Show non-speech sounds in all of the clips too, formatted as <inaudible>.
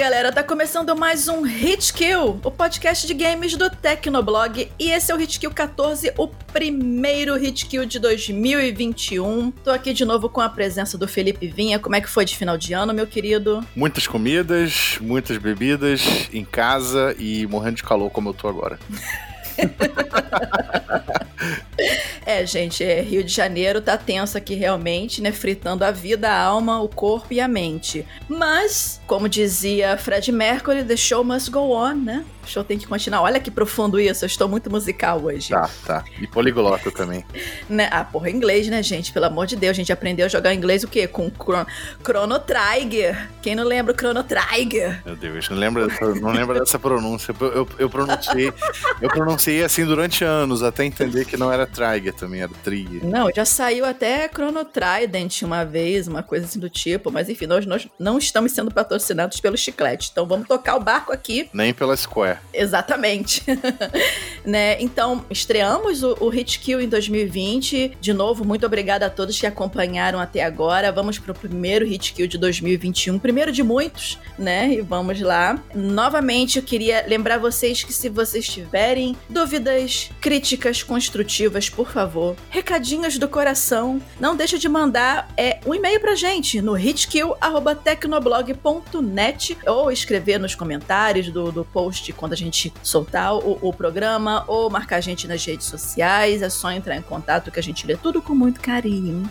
Galera, tá começando mais um Hit Kill, o podcast de games do Tecnoblog, e esse é o Hit Kill 14, o primeiro Hit Kill de 2021. Tô aqui de novo com a presença do Felipe Vinha. Como é que foi de final de ano, meu querido? Muitas comidas, muitas bebidas em casa e morrendo de calor como eu tô agora. <laughs> é, gente, é, Rio de Janeiro tá tenso aqui realmente, né? Fritando a vida, a alma, o corpo e a mente. Mas, como dizia Fred Mercury, the show must go on, né? O show tem que continuar. Olha que profundo isso, eu estou muito musical hoje. Tá, tá. E poliglota também. <laughs> né? Ah, porra, inglês, né, gente? Pelo amor de Deus, a gente aprendeu a jogar inglês o quê? Com Chron Chrono Trigger. Quem não lembra o Chrono Trigger? Meu Deus, não lembra, não lembra dessa pronúncia. Eu, eu, eu pronunciei, eu pronunciei assim durante anos, até entender que não era Trigger também, era Trigger. Não, já saiu até Chrono Trident uma vez, uma coisa assim do tipo, mas enfim, nós, nós não estamos sendo patrocinados pelo chiclete, então vamos tocar o barco aqui. Nem pela Square. Exatamente. <laughs> né? Então, estreamos o, o Hit Kill em 2020. De novo, muito obrigada a todos que acompanharam até agora. Vamos para o primeiro Hit Kill de 2021, primeiro de muitos, né? E vamos lá. Novamente, eu queria lembrar vocês que se vocês tiverem dúvidas, críticas construtivas, por favor, recadinhos do coração, não deixa de mandar é, um e-mail pra gente no hitkill.tecnoblog.net ou escrever nos comentários do, do post quando a gente soltar o, o, programa ou marcar a gente nas redes sociais. É só entrar em contato que a gente lê tudo com muito carinho.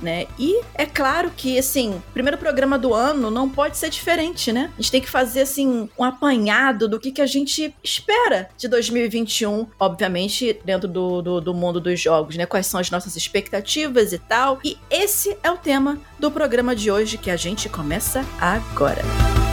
Né? E é claro que, assim, primeiro programa do ano não pode ser diferente, né? A gente tem que fazer, assim, um apanhado do que, que a gente espera de 2021, obviamente, dentro do, do, do mundo dos jogos, né? Quais são as nossas expectativas e tal. E esse é o tema do programa de hoje que a gente começa agora. Música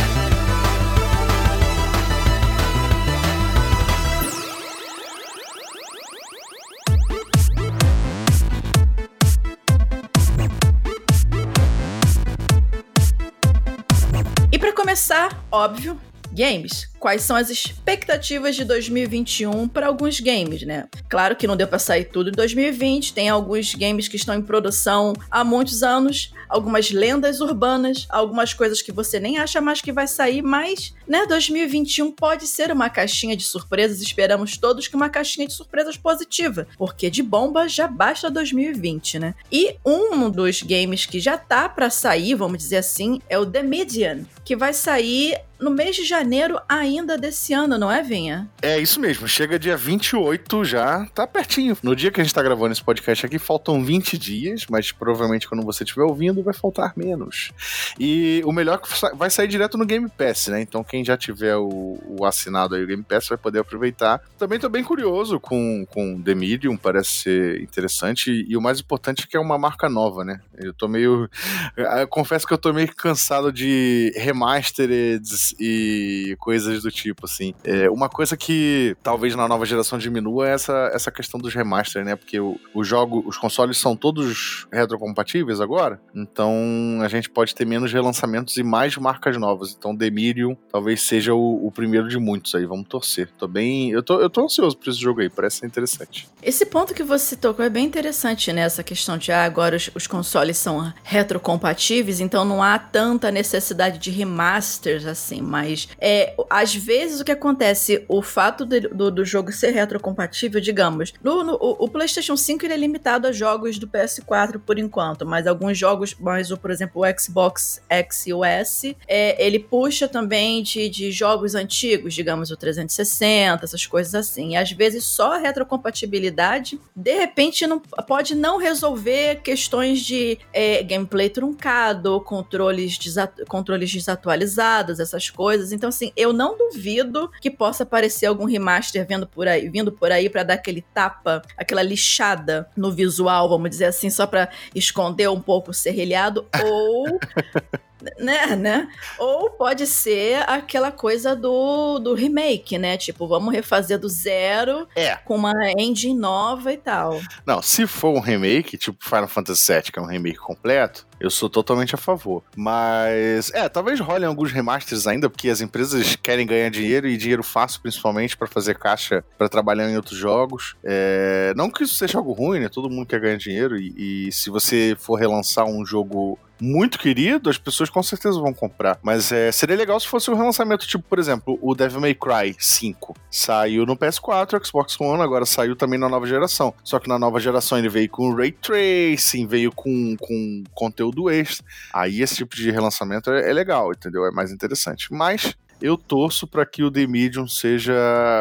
começar, óbvio, games quais são as expectativas de 2021 para alguns games, né? Claro que não deu para sair tudo em 2020, tem alguns games que estão em produção há muitos anos, algumas lendas urbanas, algumas coisas que você nem acha mais que vai sair, mas, né, 2021 pode ser uma caixinha de surpresas, esperamos todos que uma caixinha de surpresas positiva, porque de bomba já basta 2020, né? E um dos games que já tá para sair, vamos dizer assim, é o The Median, que vai sair no mês de janeiro ainda desse ano, não é, Vinha? É isso mesmo, chega dia 28 já, tá pertinho. No dia que a gente tá gravando esse podcast aqui, faltam 20 dias, mas provavelmente quando você estiver ouvindo vai faltar menos. E o melhor é que vai sair direto no Game Pass, né? Então quem já tiver o, o assinado aí o Game Pass vai poder aproveitar. Também tô bem curioso com, com The Medium, parece ser interessante. E o mais importante é que é uma marca nova, né? Eu tô meio. <laughs> Eu confesso que eu tô meio cansado de remasters e coisas do tipo, assim. É, uma coisa que talvez na nova geração diminua é essa, essa questão dos remasters, né? Porque o, o jogo, os consoles são todos retrocompatíveis agora, então a gente pode ter menos relançamentos e mais marcas novas. Então Demirium talvez seja o, o primeiro de muitos aí, vamos torcer. Tô bem. Eu tô, eu tô ansioso por esse jogo aí, parece ser interessante. Esse ponto que você tocou é bem interessante, né? Essa questão de ah, agora os, os consoles são retrocompatíveis, então não há tanta necessidade de remasters assim, mas é, às vezes o que acontece, o fato de, do, do jogo ser retrocompatível, digamos, no, no o, o, PlayStation 5 ele é limitado a jogos do PS4 por enquanto, mas alguns jogos, mas o, por exemplo, o Xbox X e o S, é, ele puxa também de, de jogos antigos, digamos, o 360, essas coisas assim. E às vezes só a retrocompatibilidade, de repente, não, pode não resolver questões de é, gameplay truncado, controles, desat controles desatualizados, essas coisas. Então, assim, eu não duvido que possa aparecer algum remaster vindo por aí, vindo por aí para dar aquele tapa, aquela lixada no visual, vamos dizer assim, só para esconder um pouco o serrilhado, ou <laughs> né, né? Ou pode ser aquela coisa do, do remake, né? Tipo, vamos refazer do zero é. com uma engine nova e tal. Não, se for um remake, tipo Final Fantasy VII, que é um remake completo, eu sou totalmente a favor. Mas, é, talvez rolem alguns remasters ainda, porque as empresas querem ganhar dinheiro e dinheiro fácil, principalmente, para fazer caixa para trabalhar em outros jogos. É, não que isso seja algo ruim, né? Todo mundo quer ganhar dinheiro e, e se você for relançar um jogo muito querido, as pessoas com certeza vão comprar. Mas é, seria legal se fosse um relançamento, tipo, por exemplo, o Devil May Cry 5. Saiu no PS4, Xbox One, agora saiu também na nova geração. Só que na nova geração ele veio com Ray Tracing, veio com, com conteúdo extra. Aí esse tipo de relançamento é, é legal, entendeu? É mais interessante. Mas eu torço para que o The Medium seja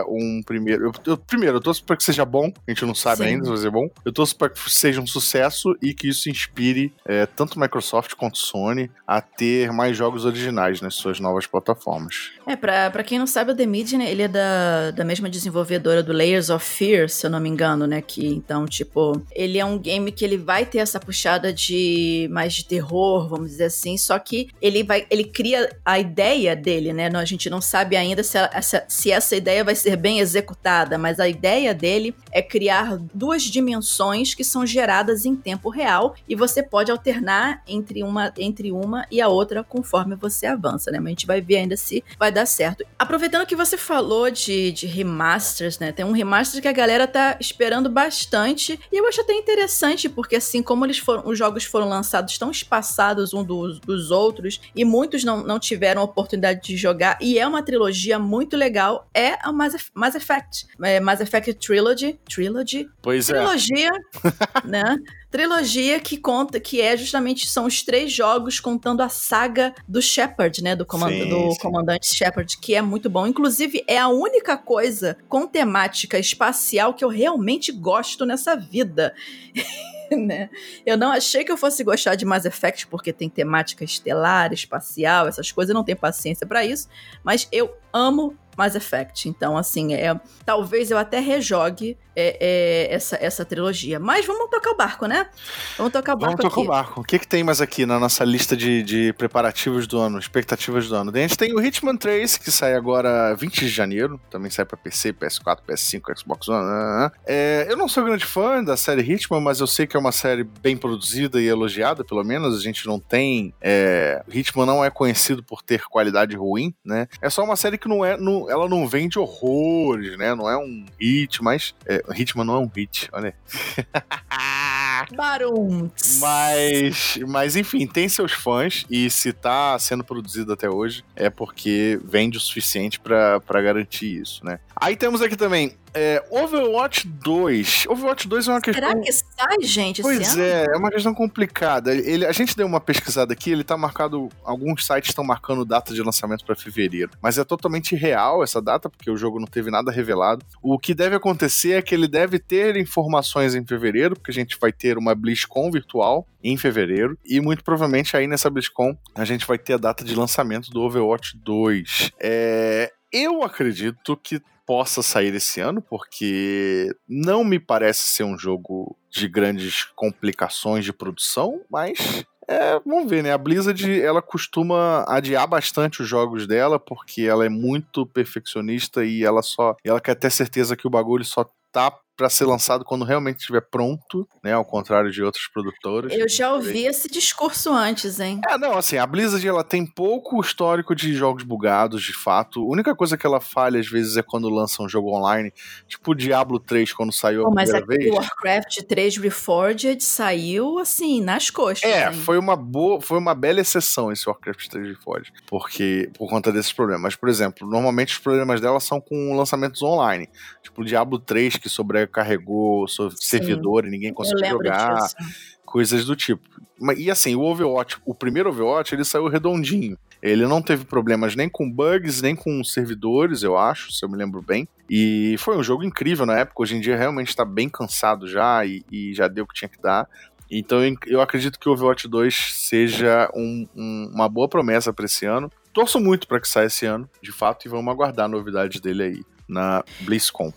um primeiro. Eu, eu, primeiro, eu torço para que seja bom. A gente não sabe Sim. ainda se vai ser bom. Eu torço para que seja um sucesso e que isso inspire é, tanto Microsoft quanto Sony a ter mais jogos originais nas suas novas plataformas. É, pra, pra quem não sabe, o The Medium, ele é da, da mesma desenvolvedora do Layers of Fear, se eu não me engano, né? Que, então, tipo, ele é um game que ele vai ter essa puxada de mais de terror, vamos dizer assim, só que ele vai, ele cria a ideia dele, né? A gente não sabe ainda se essa, se essa ideia vai ser bem executada, mas a ideia dele é criar duas dimensões que são geradas em tempo real e você pode alternar entre uma, entre uma e a outra conforme você avança, né? Mas a gente vai ver ainda se vai dar certo. Aproveitando que você falou de, de remasters, né? Tem um remaster que a galera tá esperando bastante e eu acho até interessante porque assim como eles foram, os jogos foram lançados tão espaçados um dos, dos outros e muitos não, não tiveram oportunidade de jogar e é uma trilogia muito legal, é a Mass, Mass Effect. É Mass Effect Trilogy. Trilogy? Pois trilogia, é. <laughs> né? Trilogia que conta, que é justamente são os três jogos contando a saga do Shepard, né, do, comand sim, do sim. comandante Shepard, que é muito bom. Inclusive é a única coisa com temática espacial que eu realmente gosto nessa vida. <laughs> né? Eu não achei que eu fosse gostar de Mass Effect porque tem temática estelar, espacial, essas coisas, eu não tenho paciência para isso, mas eu amo Mass Effect. Então, assim, é, talvez eu até rejogue é, é, essa, essa trilogia. Mas vamos tocar o barco, né? Vamos tocar o barco. Vamos tocar o barco. O que, que tem mais aqui na nossa lista de, de preparativos do ano, expectativas do ano? A gente tem o Hitman 3, que sai agora 20 de janeiro. Também sai para PC, PS4, PS5, Xbox One. Né, né, né. É, eu não sou grande fã da série Hitman, mas eu sei que é uma série bem produzida e elogiada, pelo menos. A gente não tem. É, Hitman não é conhecido por ter qualidade ruim, né? É só uma série que não é. Não, ela não vende horrores, né? Não é um hit, mas. É, Hitman não é um hit, olha <laughs> Barum. Mas, mas enfim, tem seus fãs e se tá sendo produzido até hoje é porque vende o suficiente para garantir isso, né? Aí temos aqui também é, Overwatch 2. Overwatch 2 é uma questão. Será que sai, gente? Pois é, é uma questão complicada. Ele, a gente deu uma pesquisada aqui, ele tá marcado. Alguns sites estão marcando data de lançamento para fevereiro. Mas é totalmente real essa data, porque o jogo não teve nada revelado. O que deve acontecer é que ele deve ter informações em fevereiro, porque a gente vai ter uma BlizzCon virtual em fevereiro. E muito provavelmente aí nessa BlizzCon a gente vai ter a data de lançamento do Overwatch 2. É. Eu acredito que possa sair esse ano, porque não me parece ser um jogo de grandes complicações de produção, mas é, vamos ver, né? A Blizzard, ela costuma adiar bastante os jogos dela, porque ela é muito perfeccionista e ela só, ela quer ter certeza que o bagulho só tá para ser lançado quando realmente estiver pronto, né? Ao contrário de outras produtoras. Eu já ouvi esse discurso antes, hein? É, não, assim, a Blizzard ela tem pouco histórico de jogos bugados, de fato. A única coisa que ela falha às vezes é quando lança um jogo online, tipo o Diablo 3 quando saiu Pô, a primeira vez. Mas Warcraft 3 Reforged saiu assim nas coxas. É, hein? foi uma boa, foi uma bela exceção esse Warcraft 3 Reforged, porque por conta desses problemas. Mas, por exemplo, normalmente os problemas dela são com lançamentos online, tipo o Diablo 3 que sobre carregou servidor e ninguém conseguiu jogar, disso. coisas do tipo. E assim, o Overwatch, o primeiro Overwatch, ele saiu redondinho. Ele não teve problemas nem com bugs, nem com servidores, eu acho, se eu me lembro bem. E foi um jogo incrível na época. Hoje em dia realmente está bem cansado já e, e, já deu o que tinha que dar. Então eu acredito que o Overwatch 2 seja um, um, uma boa promessa para esse ano. Torço muito para que saia esse ano, de fato, e vamos aguardar novidades dele aí na BlizzCon.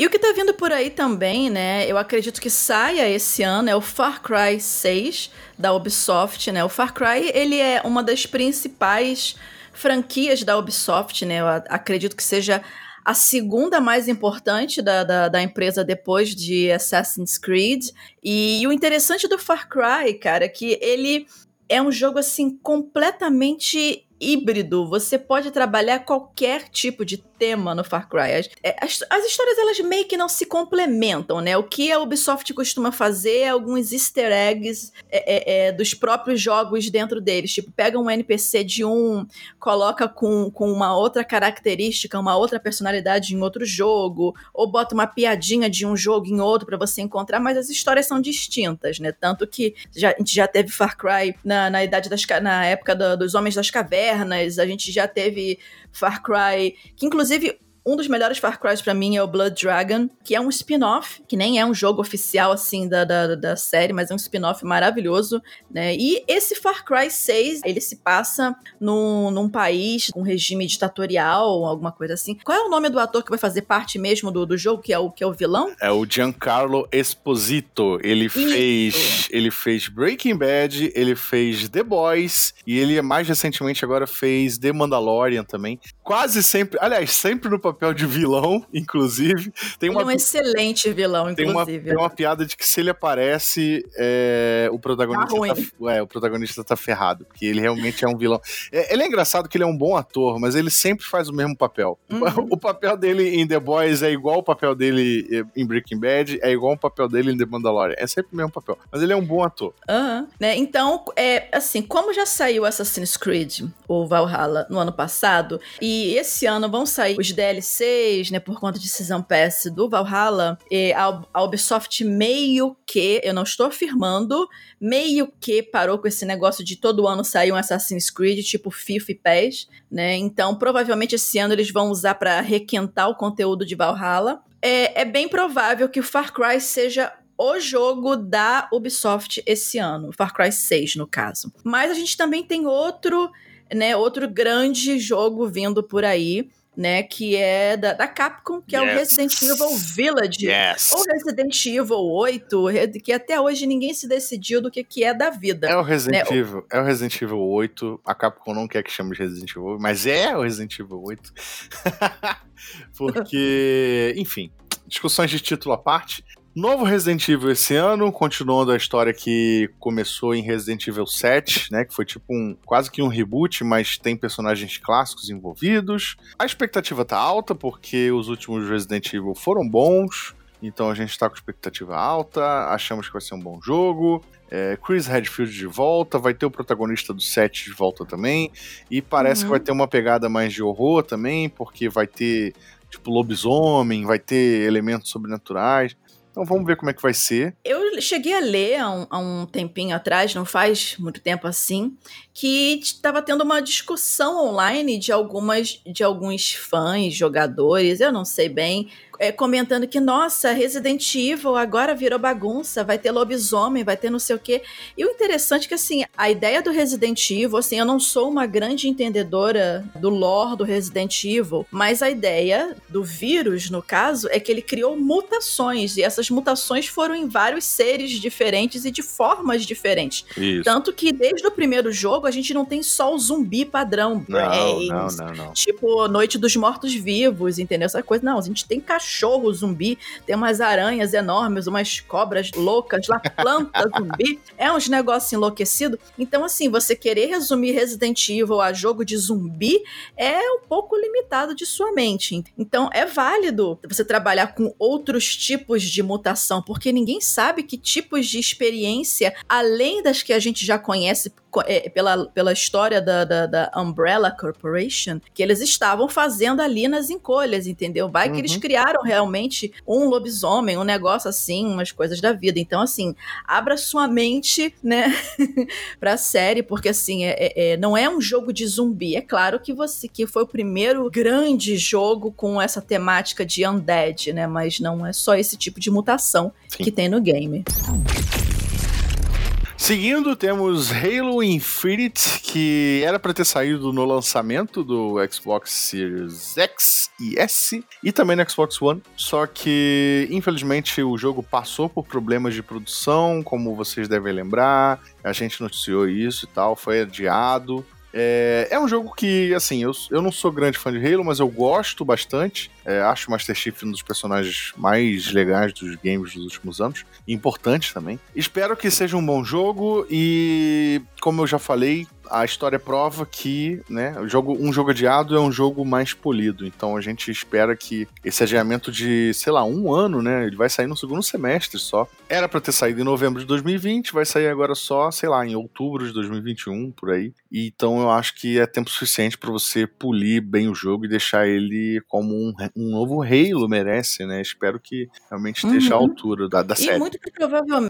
E o que tá vindo por aí também, né? Eu acredito que saia esse ano é o Far Cry 6 da Ubisoft, né? O Far Cry, ele é uma das principais franquias da Ubisoft, né? Eu acredito que seja a segunda mais importante da, da, da, empresa depois de Assassin's Creed. E, o interessante do Far Cry, cara, é que ele é um jogo assim completamente híbrido. Você pode trabalhar qualquer tipo de tema no Far Cry. As, é, as, as, histórias elas meio que não se complementam, né? O que a Ubisoft costuma fazer é alguns easter eggs é, é, é, dos próprios jogos dentro deles. Tipo, pega um NPC de um, coloca com, com uma outra característica, uma outra personalidade em outro jogo, ou bota uma piadinha de um jogo em outro para você encontrar, mas as histórias são distintas, né? Tanto que já, a gente já teve Far Cry na, na idade das na época do, dos Homens das Cavernas, a gente já teve Far Cry, que inclusive um dos melhores Far Cry para mim é o Blood Dragon, que é um spin-off, que nem é um jogo oficial assim da, da, da série, mas é um spin-off maravilhoso, né? E esse Far Cry 6, ele se passa num, num país com regime ditatorial, alguma coisa assim. Qual é o nome do ator que vai fazer parte mesmo do, do jogo, que é o que é o vilão? É o Giancarlo Esposito. Ele Isso. fez, ele fez Breaking Bad, ele fez The Boys e ele mais recentemente agora fez The Mandalorian também. Quase sempre, aliás, sempre no papel de vilão, <laughs> inclusive. Tem ele uma, é um excelente vilão, inclusive. Tem uma, tem uma piada de que se ele aparece, é, o, protagonista tá, tá é, o protagonista tá ferrado, porque ele realmente é um vilão. É, ele é engraçado que ele é um bom ator, mas ele sempre faz o mesmo papel. Uhum. <laughs> O, papel dele em The Boys é igual o papel dele em Breaking Bad, é igual o papel dele em The Mandalorian. É sempre o mesmo papel. Mas ele é um bom ator. Uhum. Né? Então, é, assim, como já saiu Assassin's Creed, o Valhalla, no ano passado, e esse ano vão sair os DLCs DLCs, né, por conta de Season Pass do Valhalla, a, Ubisoft meio que, eu não estou afirmando, meio que parou com esse negócio de todo ano sair um Assassin's Creed, tipo FIFA e PES, né? Então, provavelmente esse ano eles vão usar para requentar o conteúdo de Valhalla. É, é bem provável que o Far Cry seja o jogo da Ubisoft esse ano, Far Cry 6 no caso. Mas a gente também tem outro, né, outro grande jogo vindo por aí, né? Que é da, da Capcom, que yes. é o Resident Evil Village. Yes. Ou Resident Evil 8, que até hoje ninguém se decidiu do que, que é da vida. É o Resident né? Evil. É o Resident Evil 8. A Capcom não quer que chame de Resident Evil, mas é o Resident Evil 8. <laughs> Porque, enfim, discussões de título à parte. Novo Resident Evil esse ano, continuando a história que começou em Resident Evil 7, né? Que foi tipo um quase que um reboot, mas tem personagens clássicos envolvidos. A expectativa tá alta, porque os últimos Resident Evil foram bons. Então a gente tá com expectativa alta, achamos que vai ser um bom jogo. É, Chris Redfield de volta, vai ter o protagonista do 7 de volta também. E parece uhum. que vai ter uma pegada mais de horror também, porque vai ter tipo lobisomem, vai ter elementos sobrenaturais. Então vamos ver como é que vai ser. Eu cheguei a ler há um, há um tempinho atrás, não faz muito tempo assim, que estava tendo uma discussão online de algumas de alguns fãs, jogadores, eu não sei bem, é, comentando que, nossa, Resident Evil agora virou bagunça, vai ter lobisomem, vai ter não sei o quê. E o interessante é que, assim, a ideia do Resident Evil, assim, eu não sou uma grande entendedora do lore do Resident Evil, mas a ideia do vírus, no caso, é que ele criou mutações, e essas mutações foram em vários seres diferentes e de formas diferentes. Isso. Tanto que desde o primeiro jogo a gente não tem só o zumbi padrão. Não, é, não, não, não. Tipo, Noite dos Mortos-Vivos, entendeu? Essa coisa. Não, a gente tem cachorro cachorro zumbi, tem umas aranhas enormes, umas cobras loucas lá, planta <laughs> zumbi. É uns negócios enlouquecidos. Então, assim, você querer resumir Resident Evil a jogo de zumbi é um pouco limitado de sua mente. Então, é válido você trabalhar com outros tipos de mutação, porque ninguém sabe que tipos de experiência, além das que a gente já conhece é, pela, pela história da, da, da, Umbrella Corporation, que eles estavam fazendo ali nas encolhas, entendeu? Vai uhum. que eles uhum. criaram realmente um lobisomem, um negócio assim, umas coisas da vida. Então, assim, abra sua mente, né, <laughs> pra série, porque assim, é, é, é, não é um jogo de zumbi. É claro que você que foi o primeiro grande jogo com essa temática de undead, né? Mas não é só esse tipo de mutação Sim. que tem no game. Seguindo, temos Halo Infinite, que era para ter saído no lançamento do Xbox Series X e S e também no Xbox One, só que infelizmente o jogo passou por problemas de produção, como vocês devem lembrar, a gente noticiou isso e tal, foi adiado. É, é um jogo que, assim, eu, eu não sou grande fã de Halo, mas eu gosto bastante. É, acho o Master Chief um dos personagens mais legais dos games dos últimos anos. E importante também. Espero que seja um bom jogo e, como eu já falei, a história prova que, né, o jogo, um jogo adiado é um jogo mais polido. Então a gente espera que esse adiamento de, sei lá, um ano, né, ele vai sair no segundo semestre só. Era para ter saído em novembro de 2020, vai sair agora só, sei lá, em outubro de 2021, por aí. E, então eu acho que é tempo suficiente para você polir bem o jogo e deixar ele como um, um novo Halo merece, né? Espero que realmente esteja uhum. à altura da, da e série. Muito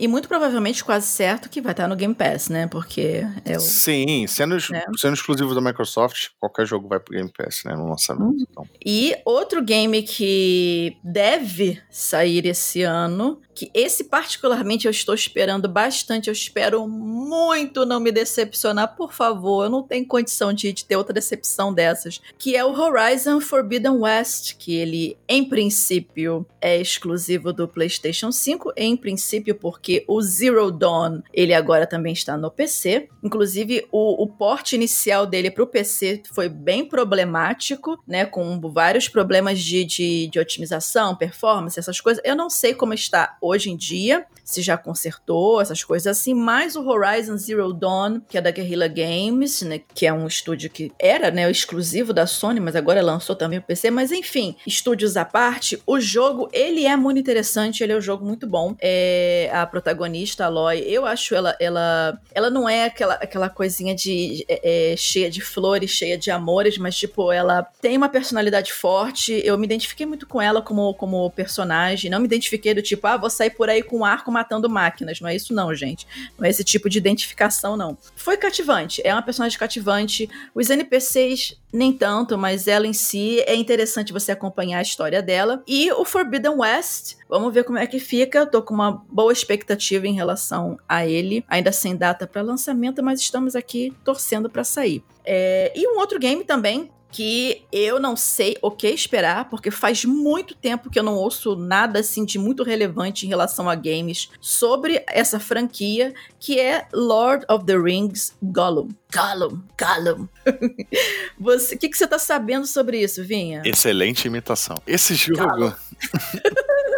e muito provavelmente quase certo que vai estar no Game Pass, né? Porque é o... Sim, sendo, né? sendo exclusivo da Microsoft, qualquer jogo vai pro Game Pass, né? No lançamento. Uhum. Então. E outro game que deve sair esse ano, que esse particularmente eu estou esperando bastante, eu espero muito não me decepcionar, por favor, eu não tenho condição de, de ter outra decepção dessas, que é o Horizon Forbidden West, que ele, em princípio, é exclusivo do PlayStation 5, em princípio porque o Zero Dawn, ele agora também está no PC, inclusive o, o porte inicial dele para o PC foi bem problemático, né, com vários problemas de, de, de otimização, performance, essas coisas, eu não sei como está hoje em dia, se já consertou, essas coisas assim, mas o Horizon Zero Dawn, que é da Guerrilla Games, né, que é um estúdio que era, né, exclusivo da Sony, mas agora lançou também o PC, mas enfim, estúdios à parte, o jogo, ele é muito interessante, ele é um jogo muito bom. É, a protagonista, a Aloy, eu acho ela, ela, ela não é aquela, aquela coisinha de é, é, cheia de flores, cheia de amores, mas tipo, ela tem uma personalidade forte, eu me identifiquei muito com ela como, como personagem, não me identifiquei do tipo, ah, vou sair por aí com arco matando máquinas, não é isso não, gente. Não é esse tipo de identificação, não. Foi cativante, é uma personagem cativante. Os NPCs, nem tanto, mas ela em si é interessante você acompanhar a história dela. E o Forbidden West, vamos ver como é que fica. Tô com uma boa expectativa em relação a ele, ainda sem data para lançamento, mas estamos aqui torcendo para sair. É... E um outro game também que eu não sei o que esperar, porque faz muito tempo que eu não ouço nada assim de muito relevante em relação a games sobre essa franquia, que é Lord of the Rings Gollum. Gollum, Gollum. <laughs> O que, que você tá sabendo sobre isso, Vinha? Excelente imitação. Esse jogo. <laughs>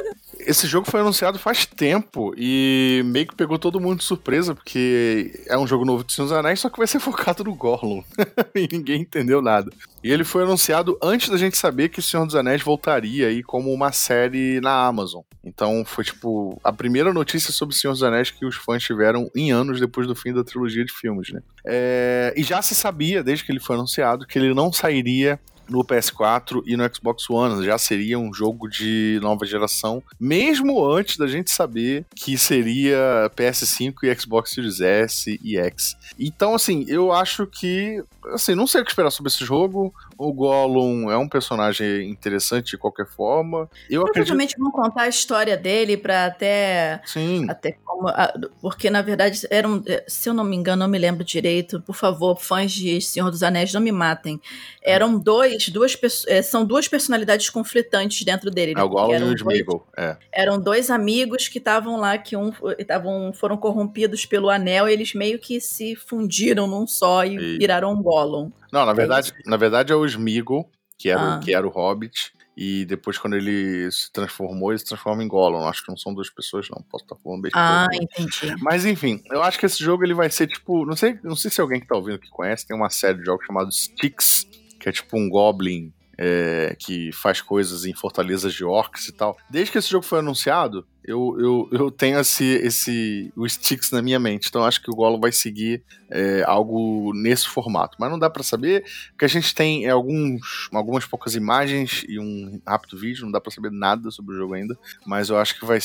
esse jogo foi anunciado faz tempo e meio que pegou todo mundo de surpresa, porque é um jogo novo de Senhor dos Anéis, só que vai ser <laughs> focado no Gollum. <laughs> e ninguém entendeu nada. E ele foi anunciado antes da gente saber que o Senhor dos Anéis voltaria aí como uma série na Amazon. Então foi tipo a primeira notícia sobre Senhor dos Anéis que os fãs tiveram em anos depois do fim da trilogia de filmes, né? É... E já se sabia, desde que ele foi anunciado, que ele não sairia no PS4 e no Xbox One. Já seria um jogo de nova geração, mesmo antes da gente saber que seria PS5 e Xbox Series S e X. Então, assim, eu acho que. Assim, não sei o que esperar sobre esse jogo. O Gollum é um personagem interessante de qualquer forma. Eu Provavelmente acredito... vão contar a história dele para até. Sim. Até como, porque, na verdade, era um, se eu não me engano, não me lembro direito. Por favor, fãs de Senhor dos Anéis, não me matem. Eram dois, duas é, são duas personalidades conflitantes dentro dele. É o Gollum e o Smeagol. É. Eram dois amigos que estavam lá, que um, tavam, foram corrompidos pelo anel, e eles meio que se fundiram num só e, e... viraram um Gollum. Não, na é verdade, na verdade é o Smeagol, que era, ah. o, que era o Hobbit. E depois, quando ele se transformou, ele se transforma em Gollum. Acho que não são duas pessoas, não. Posso estar falando besteira. Ah, entendi. Mas enfim, eu acho que esse jogo ele vai ser tipo. Não sei, não sei se alguém que tá ouvindo que conhece, tem uma série de jogos chamado Styx, que é tipo um Goblin é, que faz coisas em fortalezas de orcs e tal. Desde que esse jogo foi anunciado, eu, eu, eu tenho esse, esse o Styx na minha mente, então acho que o Golo vai seguir é, algo nesse formato. Mas não dá para saber, porque a gente tem é, alguns, algumas poucas imagens e um rápido vídeo, não dá para saber nada sobre o jogo ainda, mas eu acho que vai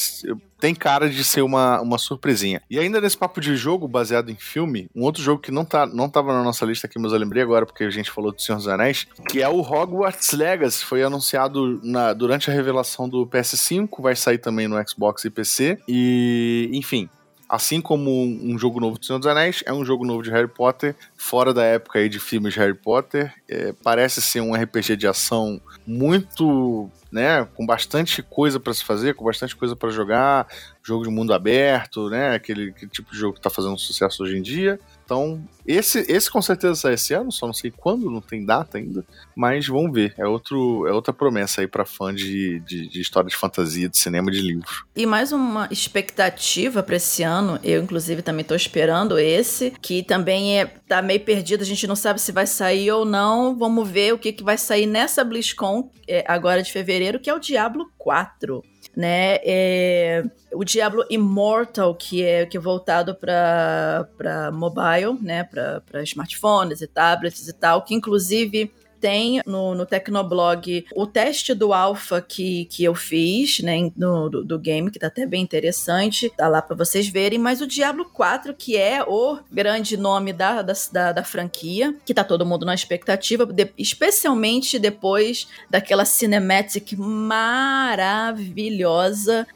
tem cara de ser uma, uma surpresinha. E ainda nesse papo de jogo baseado em filme, um outro jogo que não, tá, não tava na nossa lista aqui, mas eu lembrei agora porque a gente falou do Senhor dos Anéis, que é o Hogwarts Legacy, foi anunciado na, durante a revelação do PS5, vai sair também no Xbox Xbox e PC. E, enfim, assim como um jogo novo do Senhor dos Anéis, é um jogo novo de Harry Potter, fora da época aí de filmes de Harry Potter. É, parece ser um RPG de ação muito né, com bastante coisa para se fazer, com bastante coisa para jogar, jogo de mundo aberto, né, aquele, aquele, tipo de jogo que tá fazendo sucesso hoje em dia. Então, esse, esse com certeza sai esse ano, só não sei quando, não tem data ainda, mas vamos ver. É, outro, é outra promessa aí para fã de, de, de, história de fantasia, de cinema, de livro. E mais uma expectativa para esse ano, eu inclusive também tô esperando esse, que também é, tá meio perdido, a gente não sabe se vai sair ou não. Vamos ver o que, que vai sair nessa BlizzCon é, agora de fevereiro, que é o Diablo 4 né? É, o Diablo Immortal, que é, que é voltado para mobile, né? Para smartphones e tablets e tal, que inclusive tem no, no Tecnoblog o teste do alpha que, que eu fiz, né, no, do, do game, que tá até bem interessante, tá lá para vocês verem, mas o Diablo 4, que é o grande nome da, da, da, franquia, que tá todo mundo na expectativa, de, especialmente depois daquela cinematic maravilhosa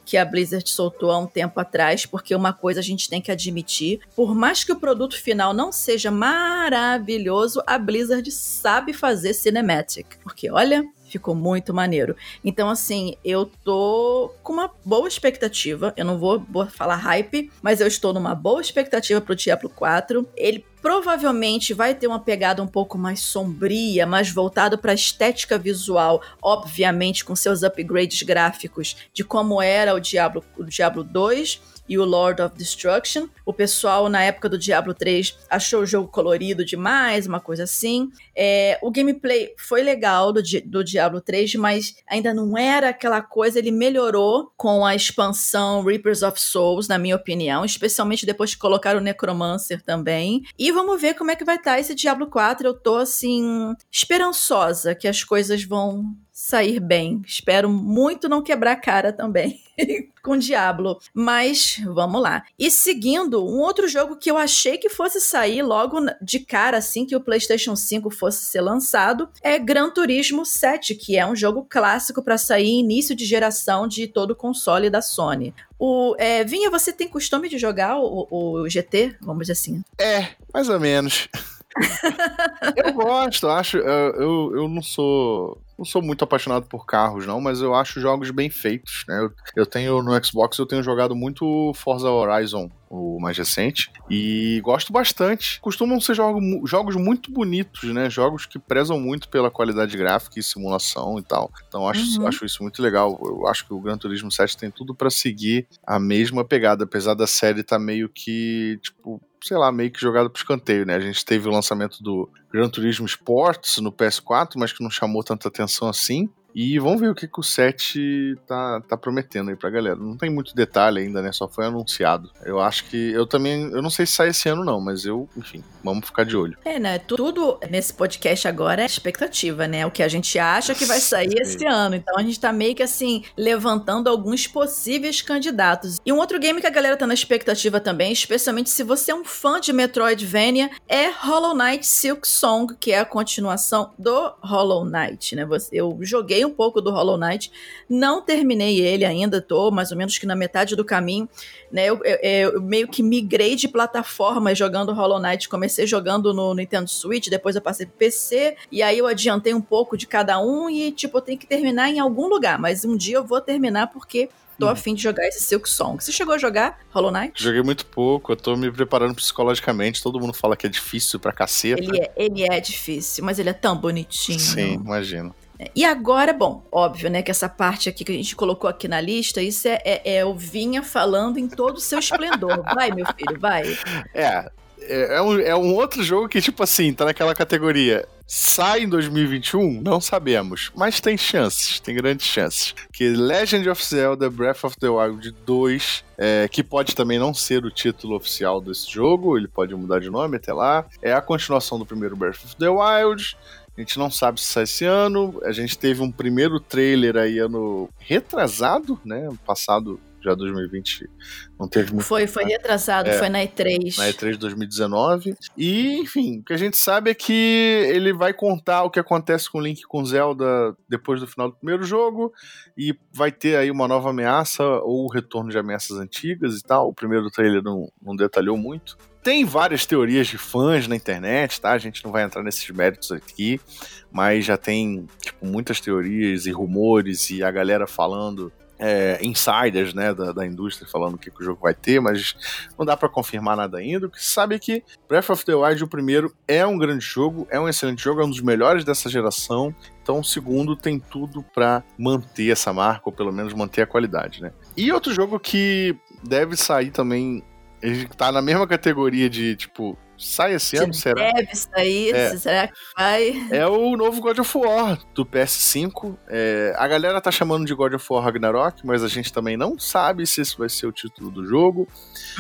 que a Blizzard soltou há um tempo atrás, porque uma coisa a gente tem que admitir, por mais que o produto final não seja maravilhoso, a Blizzard sabe fazer cinematic. Porque, olha, ficou muito maneiro. Então, assim, eu tô com uma boa expectativa. Eu não vou, vou falar hype, mas eu estou numa boa expectativa pro Diablo 4. Ele provavelmente vai ter uma pegada um pouco mais sombria, mais voltado para a estética visual, obviamente com seus upgrades gráficos de como era o Diablo, o Diablo 2 e o Lord of Destruction. O pessoal, na época do Diablo 3, achou o jogo colorido demais, uma coisa assim. É, o gameplay foi legal do, do Diablo 3, mas ainda não era aquela coisa. Ele melhorou com a expansão Reapers of Souls, na minha opinião, especialmente depois que colocaram o Necromancer também. E vamos ver como é que vai estar tá esse Diablo 4. Eu tô, assim, esperançosa que as coisas vão sair bem. Espero muito não quebrar a cara também <laughs> com Diablo. Mas vamos lá. E seguindo, um outro jogo que eu achei que fosse sair logo de cara assim que o PlayStation 5 fosse ser lançado é Gran Turismo 7, que é um jogo clássico para sair início de geração de todo o console da Sony. O, é, Vinha, você tem costume de jogar o, o GT? Vamos dizer assim. É, mais ou menos. <laughs> eu gosto, acho. Eu, eu não sou não sou muito apaixonado por carros, não, mas eu acho jogos bem feitos, né? Eu, eu tenho no Xbox, eu tenho jogado muito Forza Horizon, o mais recente, e gosto bastante. Costumam ser jogo, jogos muito bonitos, né? Jogos que prezam muito pela qualidade gráfica e simulação e tal. Então acho, uhum. acho isso muito legal. Eu acho que o Gran Turismo 7 tem tudo para seguir a mesma pegada, apesar da série estar tá meio que, tipo, sei lá, meio que jogado pro escanteio, né? A gente teve o lançamento do Gran Turismo Sports no PS4, mas que não chamou tanta atenção assim. E vamos ver o que, que o 7 tá, tá prometendo aí pra galera. Não tem muito detalhe ainda, né? Só foi anunciado. Eu acho que. Eu também. Eu não sei se sai esse ano, não, mas eu, enfim, vamos ficar de olho. É, né? Tudo nesse podcast agora é expectativa, né? O que a gente acha que vai sair esse ano. Então a gente tá meio que assim, levantando alguns possíveis candidatos. E um outro game que a galera tá na expectativa também, especialmente se você é um fã de Metroidvania, é Hollow Knight Silk Song, que é a continuação do Hollow Knight, né? Eu joguei joguei um pouco do Hollow Knight, não terminei ele ainda, tô mais ou menos que na metade do caminho, né? Eu, eu, eu meio que migrei de plataforma jogando Hollow Knight, comecei jogando no Nintendo Switch, depois eu passei pro PC, e aí eu adiantei um pouco de cada um e, tipo, eu tenho que terminar em algum lugar, mas um dia eu vou terminar porque tô hum. afim de jogar esse Silk Song. Você chegou a jogar Hollow Knight? Joguei muito pouco, eu tô me preparando psicologicamente, todo mundo fala que é difícil pra caceta. Ele é, ele é difícil, mas ele é tão bonitinho. Sim, imagino. E agora, bom, óbvio, né, que essa parte aqui que a gente colocou aqui na lista, isso é, é, é o Vinha falando em todo o seu esplendor. Vai, meu filho, vai. É, é, é um, é um outro jogo que, tipo assim, tá naquela categoria. Sai em 2021? Não sabemos, mas tem chances, tem grandes chances. Que Legend of Zelda Breath of the Wild 2, é, que pode também não ser o título oficial desse jogo, ele pode mudar de nome até lá, é a continuação do primeiro Breath of the Wild. A gente não sabe se sai esse ano. A gente teve um primeiro trailer aí ano retrasado, né? Passado Já 2020 não teve muito. Foi, foi retrasado, é, foi na E3. Na E3 de 2019. E, enfim, o que a gente sabe é que ele vai contar o que acontece com o Link com Zelda depois do final do primeiro jogo. E vai ter aí uma nova ameaça ou o retorno de ameaças antigas e tal. O primeiro trailer não, não detalhou muito. Tem várias teorias de fãs na internet, tá? A gente não vai entrar nesses méritos aqui, mas já tem tipo, muitas teorias e rumores e a galera falando é, insiders né, da, da, indústria falando o que, que, o jogo vai ter, mas não dá para confirmar nada ainda. O que se sabe é que Breath of the Wild, o primeiro, é um grande jogo, é um excelente jogo, é um dos melhores dessa geração. Então, o segundo tem tudo para manter essa marca, ou pelo menos manter a qualidade, né? E outro jogo que deve sair também ele tá na mesma categoria de, tipo, sai esse ano, será? Deve sair, é. será que vai? É o novo God of War do PS5. É, a galera tá chamando de God of War Ragnarok, mas a gente também não sabe se esse vai ser o título do jogo,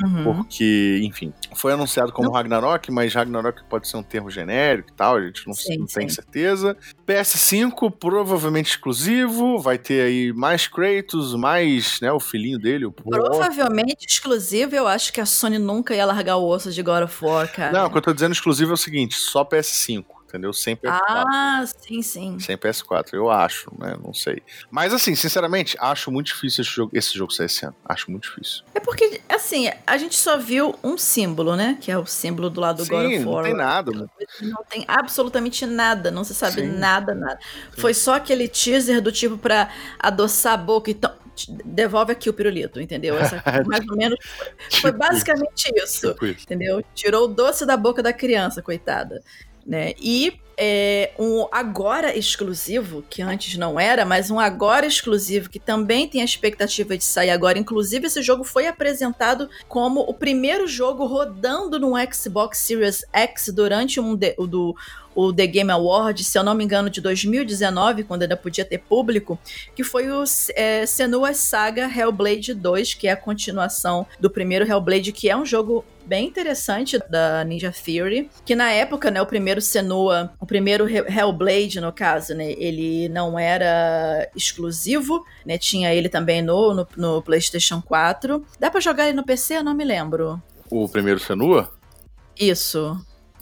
uhum. porque, enfim, foi anunciado como não. Ragnarok, mas Ragnarok pode ser um termo genérico e tal, a gente não, sim, não sim. tem certeza. PS5 provavelmente exclusivo, vai ter aí mais Kratos, mais, né, o filhinho dele, o Provavelmente exclusivo, eu acho que a Sony nunca ia largar o osso de God of War, cara. Não, o que eu tô dizendo exclusivo é o seguinte, só PS5 entendeu? Sem PS4. Ah, sim, sim. Sem PS4, eu acho, né? Não sei. Mas assim, sinceramente, acho muito difícil esse jogo, esse jogo sair esse ano. Acho muito difícil. É porque, assim, a gente só viu um símbolo, né? Que é o símbolo do lado do sim, God of War. Não tem nada, né? Não tem absolutamente nada, não se sabe sim. nada, nada. Sim. Foi só aquele teaser do tipo pra adoçar a boca. Então, devolve aqui o pirulito, entendeu? Essa, <laughs> mais ou menos foi, foi basicamente isso, tipo isso, entendeu? Tirou o doce da boca da criança, coitada. Né? E é, um agora exclusivo, que antes não era, mas um agora exclusivo que também tem a expectativa de sair agora. Inclusive, esse jogo foi apresentado como o primeiro jogo rodando no Xbox Series X durante um de, o, do, o The Game Awards, se eu não me engano, de 2019, quando ainda podia ter público, que foi o é, Senua Saga Hellblade 2, que é a continuação do primeiro Hellblade, que é um jogo bem interessante da Ninja Theory, que na época, né, o primeiro Senua, o primeiro Hellblade, no caso, né, ele não era exclusivo, né, tinha ele também no, no, no PlayStation 4. Dá para jogar ele no PC? Eu não me lembro. O primeiro Senua? Isso.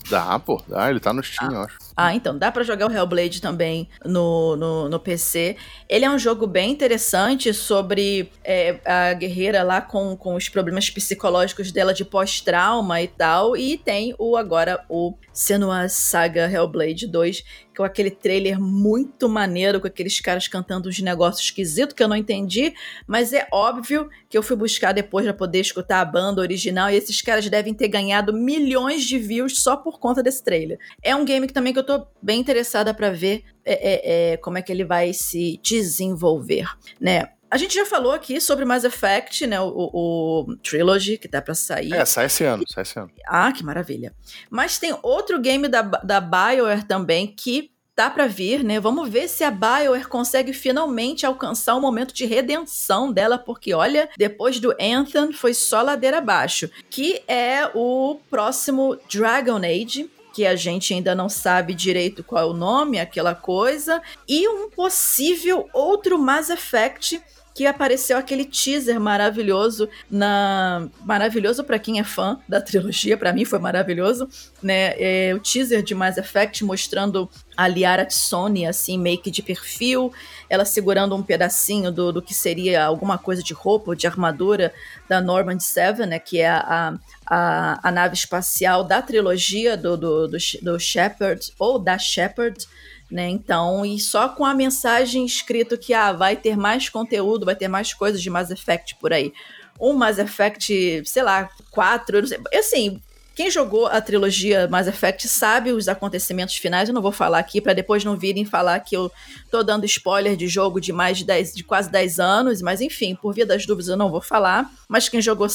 Dá, pô, dá, ele tá no Steam, ah. eu acho. Ah, então, dá para jogar o Hellblade também no, no, no, PC. Ele é um jogo bem interessante sobre é, a guerreira lá com, com os problemas psicológicos dela de pós-trauma e tal. E tem o agora o Senua Saga Hellblade 2, com aquele trailer muito maneiro, com aqueles caras cantando uns negócios esquisitos que eu não entendi, mas é óbvio que eu fui buscar depois para poder escutar a banda original e esses caras devem ter ganhado milhões de views só por conta desse trailer. É um game que também que eu tô bem interessada para ver é, é, é, como é que ele vai se desenvolver, né? A gente já falou aqui sobre Mass Effect, né? O, o, o Trilogy, que tá pra sair. É, sai esse ano, sai esse ano. Ah, que maravilha. Mas tem outro game da, da BioWare também que tá para vir, né? Vamos ver se a BioWare consegue finalmente alcançar o momento de redenção dela, porque olha, depois do Anthem foi só ladeira abaixo, que é o próximo Dragon Age, que a gente ainda não sabe direito qual é o nome, aquela coisa, e um possível outro Mass Effect que apareceu aquele teaser maravilhoso na maravilhoso para quem é fã da trilogia, para mim foi maravilhoso, né? É, o teaser de Mass Effect mostrando a Liara Tsoni assim meio que de perfil, ela segurando um pedacinho do, do que seria alguma coisa de roupa ou de armadura da Normand Seven, né? Que é a, a, a nave espacial da trilogia do, do, do, do Shepard ou da Shepard né? Então, e só com a mensagem escrito que ah, vai ter mais conteúdo, vai ter mais coisas de Mass Effect por aí. Um Mass Effect, sei lá, 4, assim, quem jogou a trilogia Mass Effect sabe os acontecimentos finais. Eu não vou falar aqui para depois não virem falar que eu tô dando spoiler de jogo de mais de 10, de quase 10 anos, mas enfim, por via das dúvidas eu não vou falar. Mas quem jogou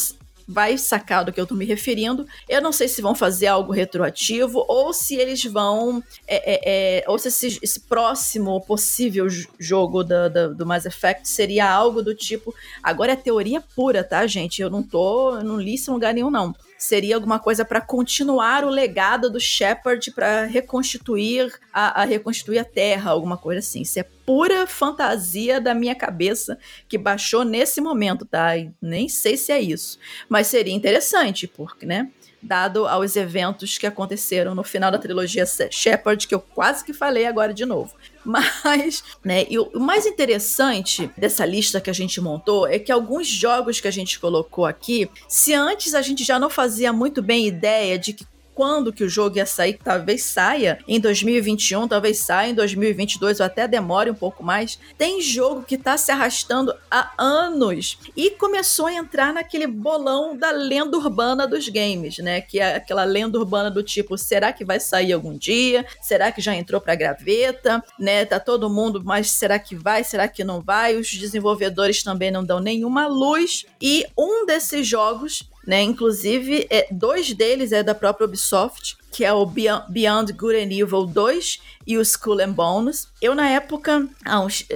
vai sacar do que eu tô me referindo. Eu não sei se vão fazer algo retroativo ou se eles vão. É, é, é, ou se esse, esse, próximo possível jogo da, da, do Mass Effect seria algo do tipo. Agora é teoria pura, tá, gente? Eu não tô. Eu não li isso em lugar nenhum, não seria alguma coisa para continuar o legado do Shepard para reconstituir a, a, reconstituir a Terra, alguma coisa assim. Isso é pura fantasia da minha cabeça que baixou nesse momento, tá? E nem sei se é isso, mas seria interessante, porque, né? dado aos eventos que aconteceram no final da trilogia Shepard, que eu quase que falei agora de novo. Mas, né, e o mais interessante dessa lista que a gente montou é que alguns jogos que a gente colocou aqui, se antes a gente já não fazia muito bem ideia de que quando que o jogo ia sair, talvez saia em 2021, talvez saia em 2022 ou até demore um pouco mais. Tem jogo que tá se arrastando há anos e começou a entrar naquele bolão da lenda urbana dos games, né? Que é aquela lenda urbana do tipo, será que vai sair algum dia? Será que já entrou pra graveta? Né? Tá todo mundo, mas será que vai? Será que não vai? Os desenvolvedores também não dão nenhuma luz. E um desses jogos né? Inclusive, é, dois deles é da própria Ubisoft, que é o Beyond Good and Evil 2 e o Skull and Bones. Eu, na época,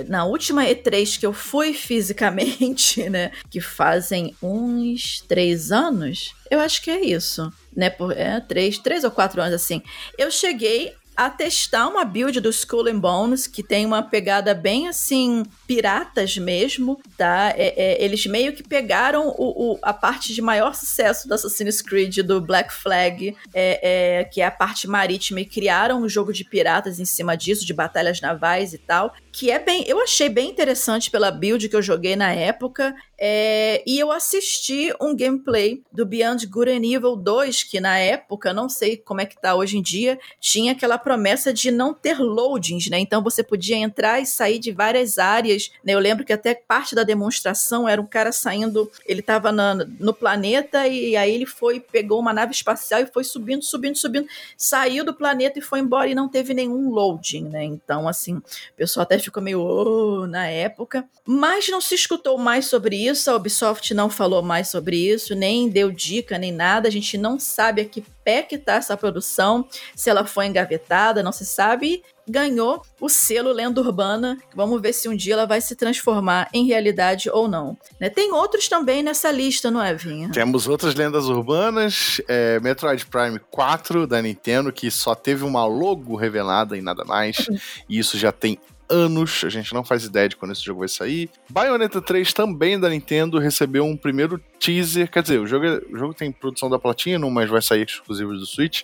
na última E3 que eu fui fisicamente, <laughs> né? Que fazem uns três anos, eu acho que é isso. Né, por, é, três, três ou quatro anos assim. Eu cheguei a testar uma build do Skull and Bones, que tem uma pegada bem assim, piratas mesmo, tá? É, é, eles meio que pegaram o, o, a parte de maior sucesso do Assassin's Creed, do Black Flag, é, é, que é a parte marítima, e criaram um jogo de piratas em cima disso, de batalhas navais e tal que é bem. Eu achei bem interessante pela build que eu joguei na época. É, e eu assisti um gameplay do Beyond Good and Evil 2, que na época, não sei como é que tá hoje em dia, tinha aquela promessa de não ter loadings, né? Então você podia entrar e sair de várias áreas. Né? Eu lembro que até parte da demonstração era um cara saindo, ele tava na, no planeta e aí ele foi, pegou uma nave espacial e foi subindo, subindo, subindo, saiu do planeta e foi embora e não teve nenhum loading, né? Então, assim, o pessoal até ficou meio oh, na época. Mas não se escutou mais sobre isso, a Ubisoft não falou mais sobre isso, nem deu dica, nem nada. A gente não sabe a que pé que tá essa produção, se ela foi engavetada, não se sabe. Ganhou o selo Lenda Urbana. Vamos ver se um dia ela vai se transformar em realidade ou não. Né? Tem outros também nessa lista, não é, Vinha? Temos outras lendas urbanas. É, Metroid Prime 4 da Nintendo, que só teve uma logo revelada e nada mais. <laughs> e isso já tem anos, a gente não faz ideia de quando esse jogo vai sair. Bayonetta 3 também da Nintendo recebeu um primeiro teaser, quer dizer, o jogo, é, o jogo tem produção da Platinum, mas vai sair exclusivo do Switch.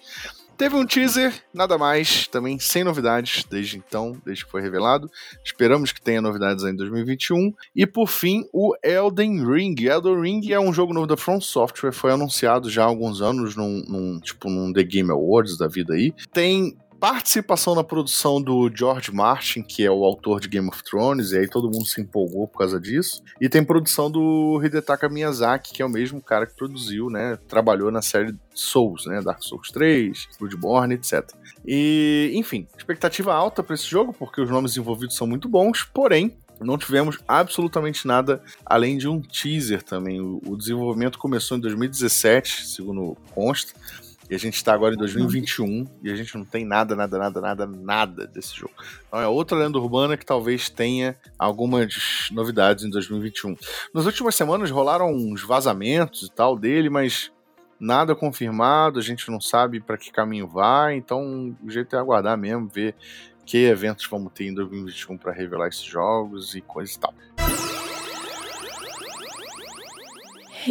Teve um teaser, nada mais, também sem novidades desde então, desde que foi revelado. Esperamos que tenha novidades em 2021. E por fim, o Elden Ring. Elden Ring é um jogo novo da From Software, foi anunciado já há alguns anos num, num tipo num The Game Awards da vida aí. Tem participação na produção do George Martin, que é o autor de Game of Thrones, e aí todo mundo se empolgou por causa disso. E tem produção do Hidetaka Miyazaki, que é o mesmo cara que produziu, né? Trabalhou na série Souls, né? Dark Souls 3, Bloodborne, etc. E, enfim, expectativa alta para esse jogo, porque os nomes envolvidos são muito bons, porém, não tivemos absolutamente nada além de um teaser também. O, desenvolvimento começou em 2017, segundo consta. E a gente está agora em 2021 e a gente não tem nada, nada, nada, nada, nada desse jogo. Então é outra lenda urbana que talvez tenha algumas novidades em 2021. Nas últimas semanas rolaram uns vazamentos e tal dele, mas nada confirmado, a gente não sabe para que caminho vai, então o jeito é aguardar mesmo, ver que eventos vamos ter em 2021 para revelar esses jogos e coisas e tal.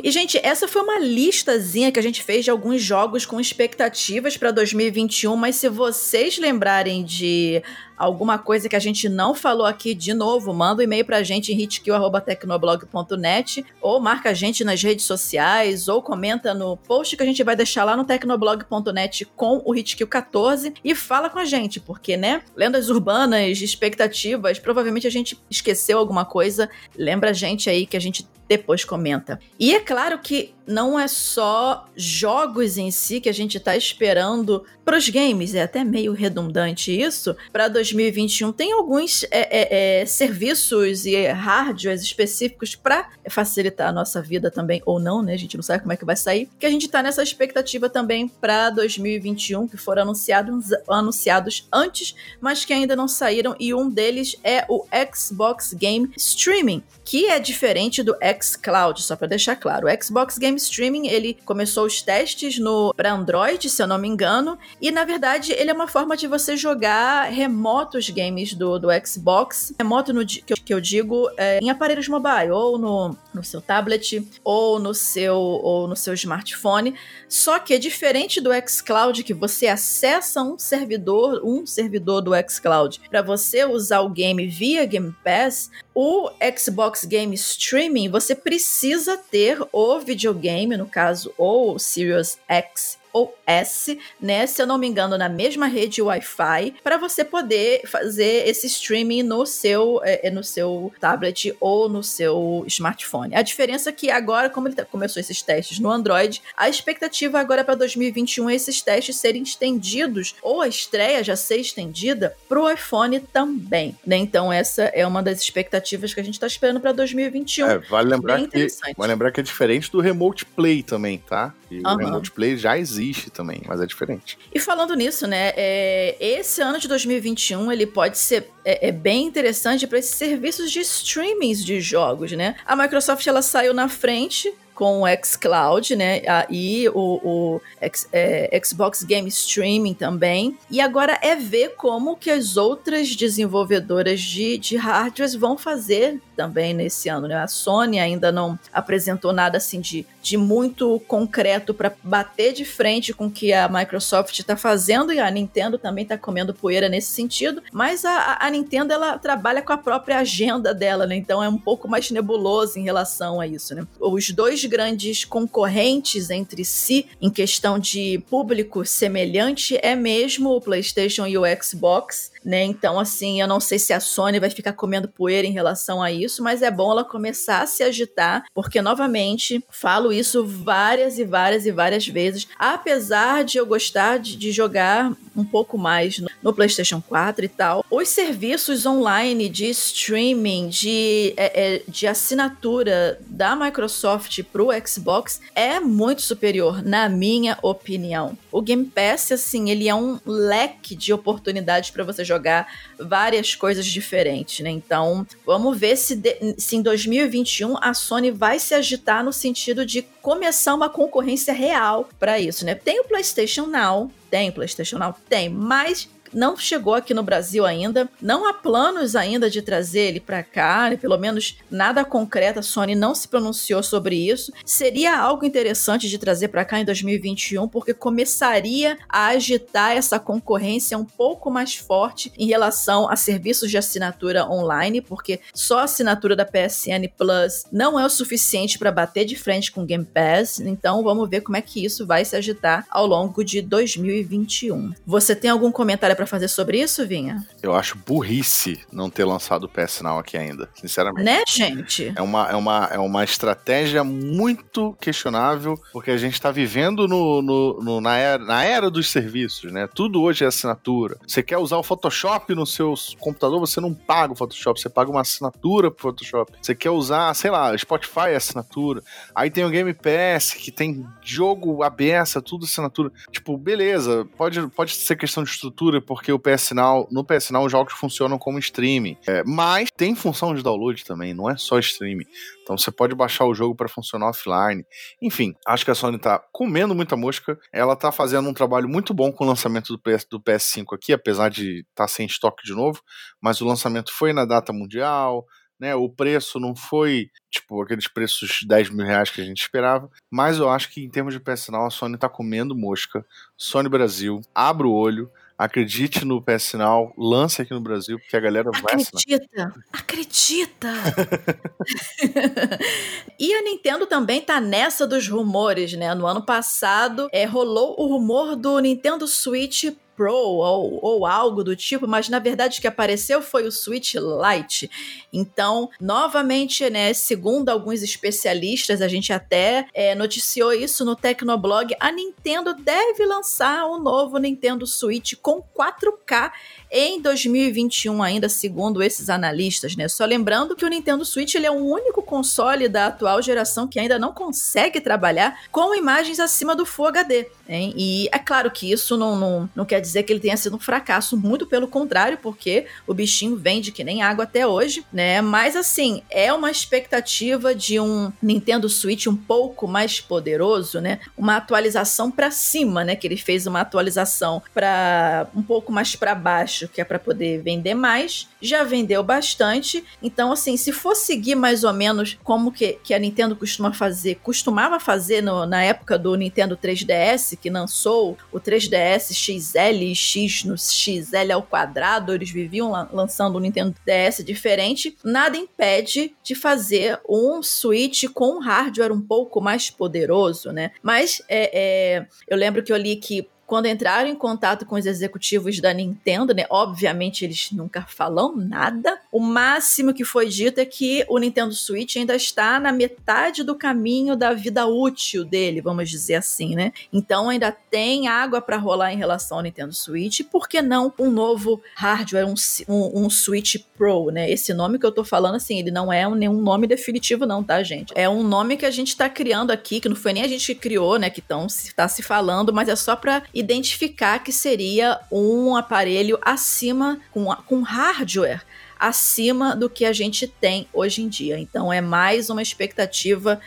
E, gente, essa foi uma listazinha que a gente fez de alguns jogos com expectativas para 2021, mas se vocês lembrarem de alguma coisa que a gente não falou aqui de novo, manda um e-mail pra gente em hitkill.tecnoblog.net ou marca a gente nas redes sociais ou comenta no post que a gente vai deixar lá no tecnoblog.net com o Hitkill 14 e fala com a gente, porque, né, lendas urbanas, expectativas, provavelmente a gente esqueceu alguma coisa, lembra a gente aí que a gente depois comenta. E é claro que não é só jogos em si que a gente está esperando para os games, é até meio redundante isso, para 2021 tem alguns é, é, é, serviços e hardwares específicos para facilitar a nossa vida também, ou não, né? A gente não sabe como é que vai sair, que a gente tá nessa expectativa também para 2021, que foram anunciados, anunciados antes, mas que ainda não saíram, e um deles é o Xbox Game Streaming, que é diferente do xCloud, só para deixar claro. O Xbox Game Streaming, ele começou os testes no para Android, se eu não me engano, e na verdade ele é uma forma de você jogar remotos games do, do Xbox, remoto no, que, eu, que eu digo é, em aparelhos mobile, ou no, no seu tablet, ou no seu, ou no seu smartphone. Só que é diferente do xCloud, que você acessa um servidor, um servidor do xCloud, para você usar o game via Game Pass, o Xbox Game Streaming, você precisa ter o videogame, no caso, ou Series X ou S, né? Se eu não me engano, na mesma rede Wi-Fi, para você poder fazer esse streaming no seu, é, no seu tablet ou no seu smartphone. A diferença é que agora, como ele tá, começou esses testes no Android, a expectativa agora para 2021 é esses testes serem estendidos ou a estreia já ser estendida para o iPhone também, né? Então essa é uma das expectativas que a gente está esperando para 2021. É, vale lembrar que vale lembrar que é diferente do Remote Play também, tá? E uhum. o Remote Play já existe existe também, mas é diferente. E falando nisso, né, é, esse ano de 2021 ele pode ser é, é bem interessante para esses serviços de streamings de jogos, né? A Microsoft ela saiu na frente com o xCloud, né? E o, o X, é, Xbox Game Streaming também. E agora é ver como que as outras desenvolvedoras de, de hardwares vão fazer também nesse ano, né? A Sony ainda não apresentou nada assim de, de muito concreto para bater de frente com o que a Microsoft está fazendo e a Nintendo também está comendo poeira nesse sentido. Mas a, a Nintendo ela trabalha com a própria agenda dela, né? Então é um pouco mais nebuloso em relação a isso, né? Os dois grandes concorrentes entre si em questão de público semelhante é mesmo o PlayStation e o Xbox né? Então, assim, eu não sei se a Sony vai ficar comendo poeira em relação a isso, mas é bom ela começar a se agitar, porque, novamente, falo isso várias e várias e várias vezes, apesar de eu gostar de, de jogar um pouco mais no, no, PlayStation 4 e tal, os serviços online de streaming, de, é, é, de assinatura da Microsoft pro Xbox é muito superior, na minha opinião. O Game Pass, assim, ele é um leque de oportunidades para você jogar jogar várias coisas diferentes, né? Então, vamos ver se, de, se em 2021 a Sony vai se agitar no sentido de começar uma concorrência real para isso, né? Tem o PlayStation Now, tem PlayStation Now, tem, mas não chegou aqui no Brasil ainda. Não há planos ainda de trazer ele para cá, né? pelo menos nada concreto. A Sony não se pronunciou sobre isso. Seria algo interessante de trazer para cá em 2021, porque começaria a agitar essa concorrência um pouco mais forte em relação a serviços de assinatura online, porque só a assinatura da PSN Plus não é o suficiente para bater de frente com o Game Pass. Então vamos ver como é que isso vai se agitar ao longo de 2021. Você tem algum comentário para fazer sobre isso, Vinha? Eu acho burrice não ter lançado o PS Now aqui ainda, sinceramente. Né, gente? É uma, é uma, é uma estratégia muito questionável, porque a gente está vivendo no, no, no, na, era, na era dos serviços, né? Tudo hoje é assinatura. Você quer usar o Photoshop no seu computador, você não paga o Photoshop, você paga uma assinatura pro Photoshop. Você quer usar, sei lá, Spotify é assinatura. Aí tem o Game Pass, que tem jogo aberto, tudo assinatura. Tipo, beleza, pode, pode ser questão de estrutura, porque o PS Now, no PS Now os jogos funcionam como streaming. É, mas tem função de download também, não é só streaming. Então você pode baixar o jogo para funcionar offline. Enfim, acho que a Sony tá comendo muita mosca. Ela tá fazendo um trabalho muito bom com o lançamento do, PS, do PS5 aqui, apesar de estar tá sem estoque de novo. Mas o lançamento foi na data mundial. Né, o preço não foi tipo aqueles preços de 10 mil reais que a gente esperava, mas eu acho que em termos de PS Now a Sony tá comendo mosca. Sony Brasil, abra o olho, Acredite no PS Now, lance aqui no Brasil, porque a galera vai Acredita! Acredita! <laughs> e a Nintendo também tá nessa dos rumores, né? No ano passado, é, rolou o rumor do Nintendo Switch Pro ou, ou algo do tipo, mas na verdade o que apareceu foi o Switch Lite. Então, novamente, né, segundo alguns especialistas, a gente até é, noticiou isso no Tecnoblog, a Nintendo deve lançar o um novo Nintendo Switch com 4K em 2021 ainda, segundo esses analistas, né? Só lembrando que o Nintendo Switch ele é o único console da atual geração que ainda não consegue trabalhar com imagens acima do Full HD. Hein? E é claro que isso não, não, não quer dizer que ele tenha sido um fracasso, muito pelo contrário, porque o bichinho vende que nem água até hoje, né? Mas assim, é uma expectativa de um Nintendo Switch um pouco mais poderoso, né? Uma atualização para cima, né? Que ele fez uma atualização para um pouco mais para baixo, que é para poder vender mais. Já vendeu bastante. Então, assim, se for seguir mais ou menos como que, que a Nintendo costuma fazer, costumava fazer no, na época do Nintendo 3DS, que lançou o 3DS XL e X no XL ao quadrado, eles viviam lançando um Nintendo DS diferente, nada impede de fazer um Switch com um hardware um pouco mais poderoso, né? Mas é, é, eu lembro que eu li que quando entraram em contato com os executivos da Nintendo, né? Obviamente eles nunca falam nada. O máximo que foi dito é que o Nintendo Switch ainda está na metade do caminho da vida útil dele, vamos dizer assim, né? Então ainda tem água para rolar em relação ao Nintendo Switch. Por que não um novo hardware, um, um, um, Switch Pro, né? Esse nome que eu tô falando, assim, ele não é um, nenhum nome definitivo, não, tá, gente? É um nome que a gente tá criando aqui, que não foi nem a gente que criou, né? Que tão, tá se falando, mas é só para identificar que seria um aparelho acima, com, com hardware acima do que a gente tem hoje em dia. Então é mais uma expectativa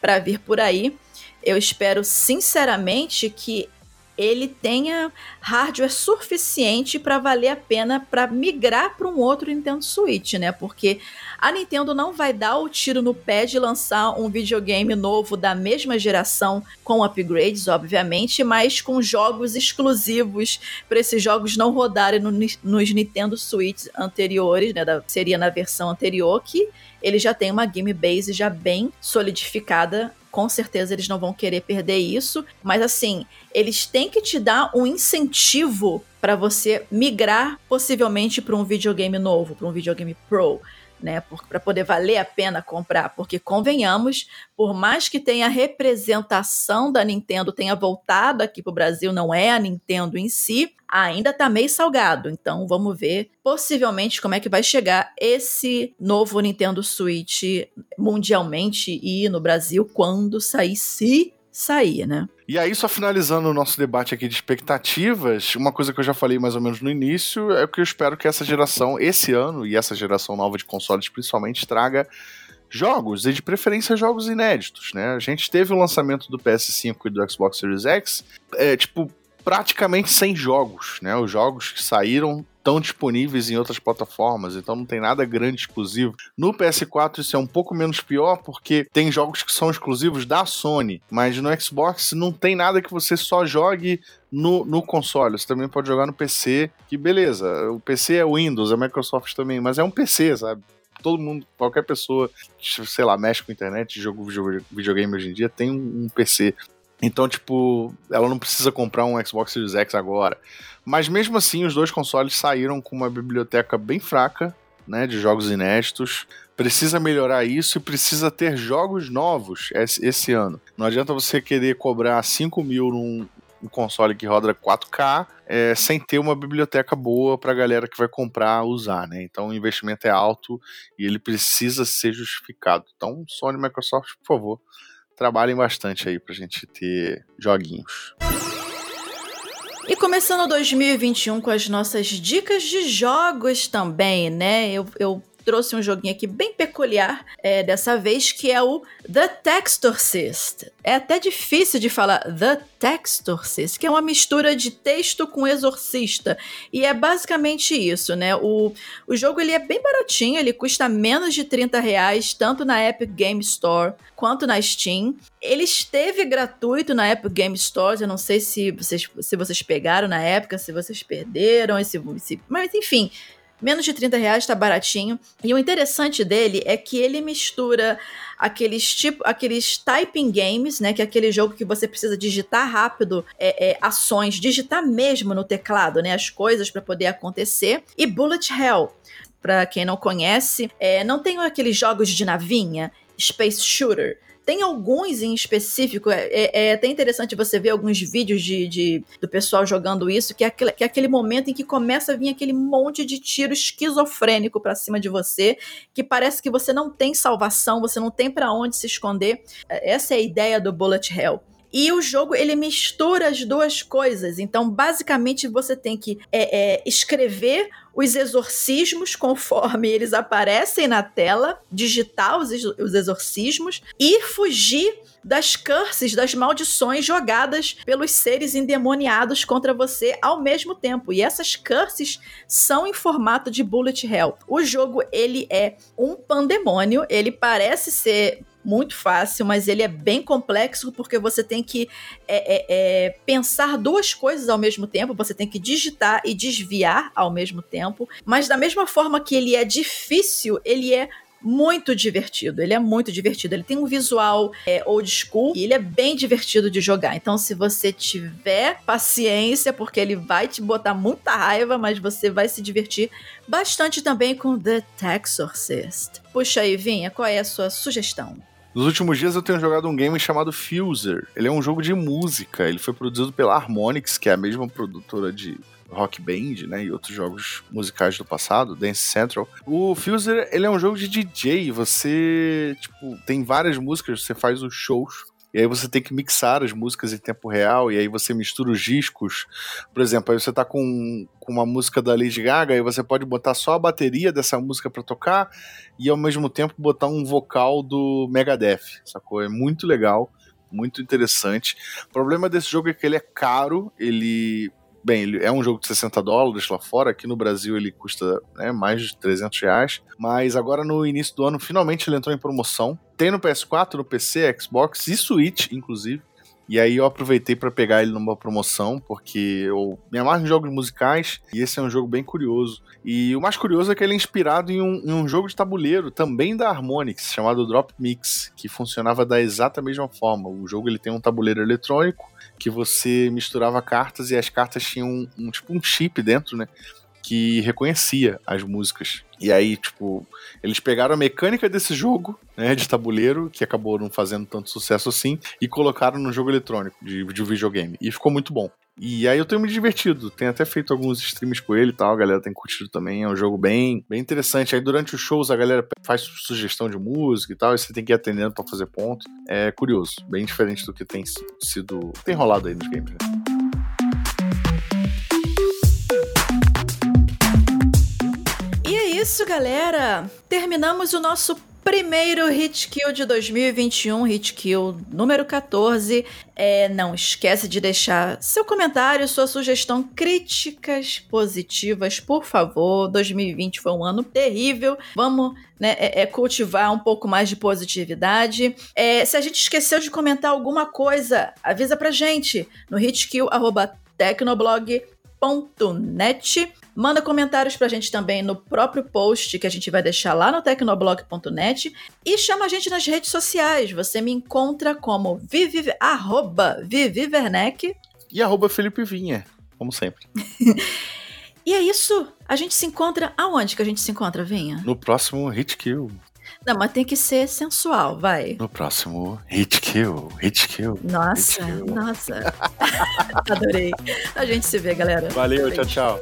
para vir por aí. Eu espero sinceramente que ele tenha hardware suficiente para valer a pena para migrar para um outro Nintendo Switch, né? Porque a Nintendo não vai dar o tiro no pé de lançar um videogame novo da mesma geração com upgrades, obviamente, mas com jogos exclusivos para esses jogos não rodarem no, nos Nintendo Switch anteriores, né? Da, seria na versão anterior que ele já tem uma game base já bem solidificada com certeza eles não vão querer perder isso, mas assim, eles têm que te dar um incentivo para você migrar possivelmente para um videogame novo, para um videogame Pro né? Para poder valer a pena comprar. Porque, convenhamos, por mais que tenha representação da Nintendo tenha voltado aqui para o Brasil, não é a Nintendo em si, ainda está meio salgado. Então, vamos ver possivelmente como é que vai chegar esse novo Nintendo Switch mundialmente e no Brasil quando sair, se sair, né? E aí, só finalizando o nosso debate aqui de expectativas, uma coisa que eu já falei mais ou menos no início é que eu espero que essa geração, esse ano, e essa geração nova de consoles principalmente, traga jogos, e de preferência jogos inéditos, né? A gente teve o lançamento do PS5 e do Xbox Series X, é, tipo, praticamente sem jogos, né? Os jogos que saíram estão disponíveis em outras plataformas, então não tem nada grande exclusivo. No PS4 isso é um pouco menos pior porque tem jogos que são exclusivos da Sony, mas no Xbox não tem nada que você só jogue no, no console. Você também pode jogar no PC, que beleza, o PC é Windows, a Microsoft também, mas é um PC, sabe? todo mundo, qualquer pessoa que, sei lá, mexe com internet, jogo videogame hoje em dia, tem um PC. Então, tipo, ela não precisa comprar um Xbox Series X agora. Mas mesmo assim, os dois consoles saíram com uma biblioteca bem fraca, né, de jogos inéditos. Precisa melhorar isso e precisa ter jogos novos esse, ano. Não adianta você querer cobrar 5 mil num um console que roda 4K é, sem ter uma biblioteca boa para a galera que vai comprar usar, né? Então o investimento é alto e ele precisa ser justificado. Então, Sony e Microsoft, por favor, trabalhem bastante aí pra gente ter joguinhos. E começando 2021 com as nossas dicas de jogos também, né? Eu, eu trouxe um joguinho aqui bem peculiar é, dessa vez, que é o The Textorcist. É até difícil de falar The Textorcist, que é uma mistura de texto com exorcista. E é basicamente isso, né? O, o jogo ele é bem baratinho, ele custa menos de 30 reais, tanto na Epic Game Store quanto na Steam. Ele esteve gratuito na Epic Game Store, eu não sei se vocês, se vocês pegaram na época, se vocês perderam, se, se, mas enfim Menos de 30 reais, tá baratinho. E o interessante dele é que ele mistura aqueles tipo, aqueles typing games, né? Que é aquele jogo que você precisa digitar rápido é, é, ações, digitar mesmo no teclado, né? As coisas para poder acontecer. E Bullet Hell. Para quem não conhece, é, não tem aqueles jogos de navinha, Space Shooter. Tem alguns em específico, é, é, é, até interessante você ver alguns vídeos de, de, do pessoal jogando isso, que é, aquele, que é aquele momento em que começa a vir aquele monte de tiro esquizofrênico para cima de você, que parece que você não tem salvação, você não tem para onde se esconder. É, essa é a ideia do Bullet Hell. E o jogo ele mistura as duas coisas. Então, basicamente, você tem que é, é, escrever os exorcismos conforme eles aparecem na tela, digitar os, os exorcismos e fugir das curses, das maldições jogadas pelos seres endemoniados contra você ao mesmo tempo. E essas curses são em formato de bullet hell. O jogo ele é um pandemônio, ele parece ser muito fácil, mas ele é bem complexo porque você tem que é, é, é, pensar duas coisas ao mesmo tempo, você tem que digitar e desviar ao mesmo tempo. Mas da mesma forma que ele é difícil, ele é muito divertido. Ele é muito divertido. Ele tem um visual é, old school e ele é bem divertido de jogar. Então, se você tiver paciência, porque ele vai te botar muita raiva, mas você vai se divertir bastante também com The Texorcist. Puxa aí, Vinha, qual é a sua sugestão? Nos últimos dias eu tenho jogado um game chamado Fuser. Ele é um jogo de música. Ele foi produzido pela Harmonix, que é a mesma produtora de Rock Band, né, e outros jogos musicais do passado, Dance Central. O Fuser, ele é um jogo de DJ. Você, tipo, tem várias músicas, você faz os shows e aí você tem que mixar as músicas em tempo real, e aí você mistura os discos. Por exemplo, aí você tá com, com uma música da Lady Gaga, e você pode botar só a bateria dessa música para tocar, e ao mesmo tempo botar um vocal do Megadeth, sacou? É muito legal, muito interessante. O problema desse jogo é que ele é caro, ele Bem, é um jogo de 60 dólares lá fora, aqui no Brasil ele custa né, mais de 300 reais, mas agora no início do ano finalmente ele entrou em promoção. Tem no PS4, no PC, Xbox e Switch, inclusive. E aí eu aproveitei para pegar ele numa promoção, porque eu me amarro em jogos musicais e esse é um jogo bem curioso. E o mais curioso é que ele é inspirado em um, em um jogo de tabuleiro, também da Harmonix, chamado Drop Mix, que funcionava da exata mesma forma. O jogo ele tem um tabuleiro eletrônico que você misturava cartas e as cartas tinham um, um tipo um chip dentro, né? Que reconhecia as músicas. E aí, tipo, eles pegaram a mecânica desse jogo, né, de tabuleiro, que acabou não fazendo tanto sucesso assim, e colocaram no jogo eletrônico de, de videogame. E ficou muito bom. E aí eu tenho me divertido, tenho até feito alguns streams com ele e tal, a galera tem curtido também, é um jogo bem, bem interessante. Aí durante os shows a galera faz sugestão de música e tal, e você tem que ir atendendo para fazer ponto. É curioso, bem diferente do que tem sido, tem rolado aí nos games, né? Isso, galera. Terminamos o nosso primeiro Hit Kill de 2021, Hit Kill número 14. É, não esquece de deixar seu comentário, sua sugestão, críticas positivas, por favor. 2020 foi um ano terrível. Vamos né, é, é cultivar um pouco mais de positividade. É, se a gente esqueceu de comentar alguma coisa, avisa pra gente no hitkill.tecnoblog.net Manda comentários pra gente também no próprio post que a gente vai deixar lá no tecnoblog.net e chama a gente nas redes sociais. Você me encontra como vivi, arroba Vivi Werneck e arroba Felipe Vinha, como sempre. <laughs> e é isso. A gente se encontra aonde que a gente se encontra, Vinha? No próximo Hit Kill. Não, mas tem que ser sensual, vai. No próximo Hit Kill, Hit Kill. Nossa, hit kill. nossa. <laughs> Adorei. A gente se vê, galera. Valeu, tchau, tchau.